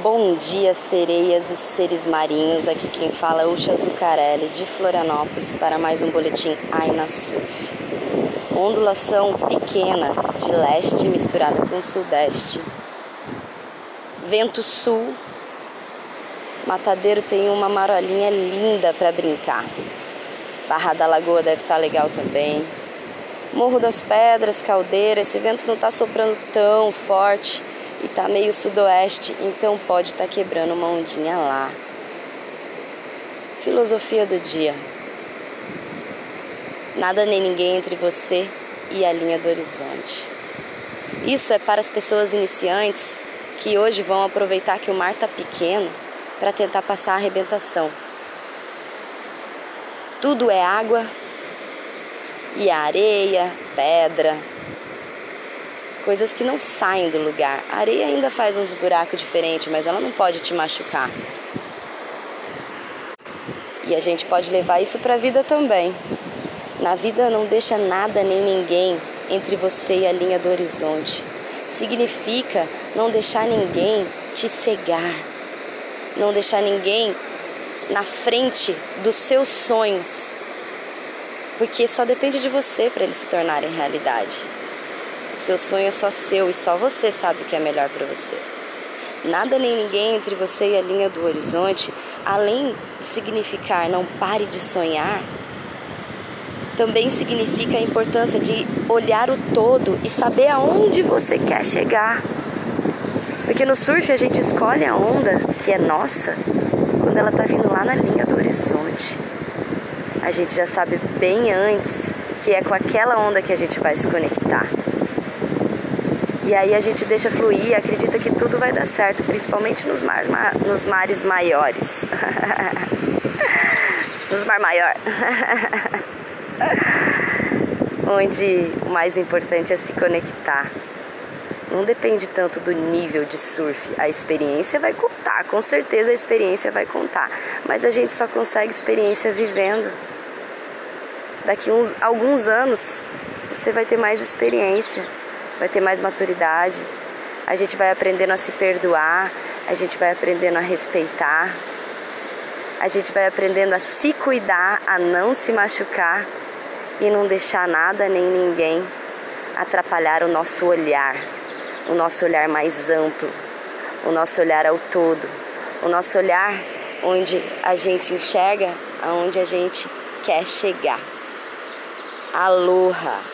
Bom dia, sereias e seres marinhos. Aqui quem fala é Ucha Zucarelli, de Florianópolis, para mais um boletim Aina Surf. Ondulação pequena de leste misturada com sudeste. Vento sul. Matadeiro tem uma marolinha linda para brincar. Barra da Lagoa deve estar tá legal também. Morro das Pedras, Caldeira, esse vento não está soprando tão forte e tá meio sudoeste, então pode estar tá quebrando uma ondinha lá. Filosofia do dia. Nada nem ninguém entre você e a linha do horizonte. Isso é para as pessoas iniciantes que hoje vão aproveitar que o mar tá pequeno para tentar passar a arrebentação. Tudo é água e areia, pedra, coisas que não saem do lugar. A areia ainda faz uns buracos diferentes, mas ela não pode te machucar. E a gente pode levar isso para a vida também. Na vida não deixa nada nem ninguém entre você e a linha do horizonte. Significa não deixar ninguém te cegar. Não deixar ninguém na frente dos seus sonhos. Porque só depende de você para eles se tornarem realidade. Seu sonho é só seu e só você sabe o que é melhor para você. Nada nem ninguém entre você e a linha do horizonte, além de significar não pare de sonhar, também significa a importância de olhar o todo e saber aonde você quer chegar. Porque no surf a gente escolhe a onda que é nossa quando ela está vindo lá na linha do horizonte. A gente já sabe bem antes que é com aquela onda que a gente vai se conectar. E aí a gente deixa fluir acredita que tudo vai dar certo, principalmente nos, mar, nos mares maiores. nos mar maior. Onde o mais importante é se conectar. Não depende tanto do nível de surf. A experiência vai contar, com certeza a experiência vai contar. Mas a gente só consegue experiência vivendo. Daqui uns alguns anos você vai ter mais experiência vai ter mais maturidade, a gente vai aprendendo a se perdoar, a gente vai aprendendo a respeitar, a gente vai aprendendo a se cuidar, a não se machucar e não deixar nada nem ninguém atrapalhar o nosso olhar, o nosso olhar mais amplo, o nosso olhar ao todo, o nosso olhar onde a gente enxerga aonde a gente quer chegar. Aloha!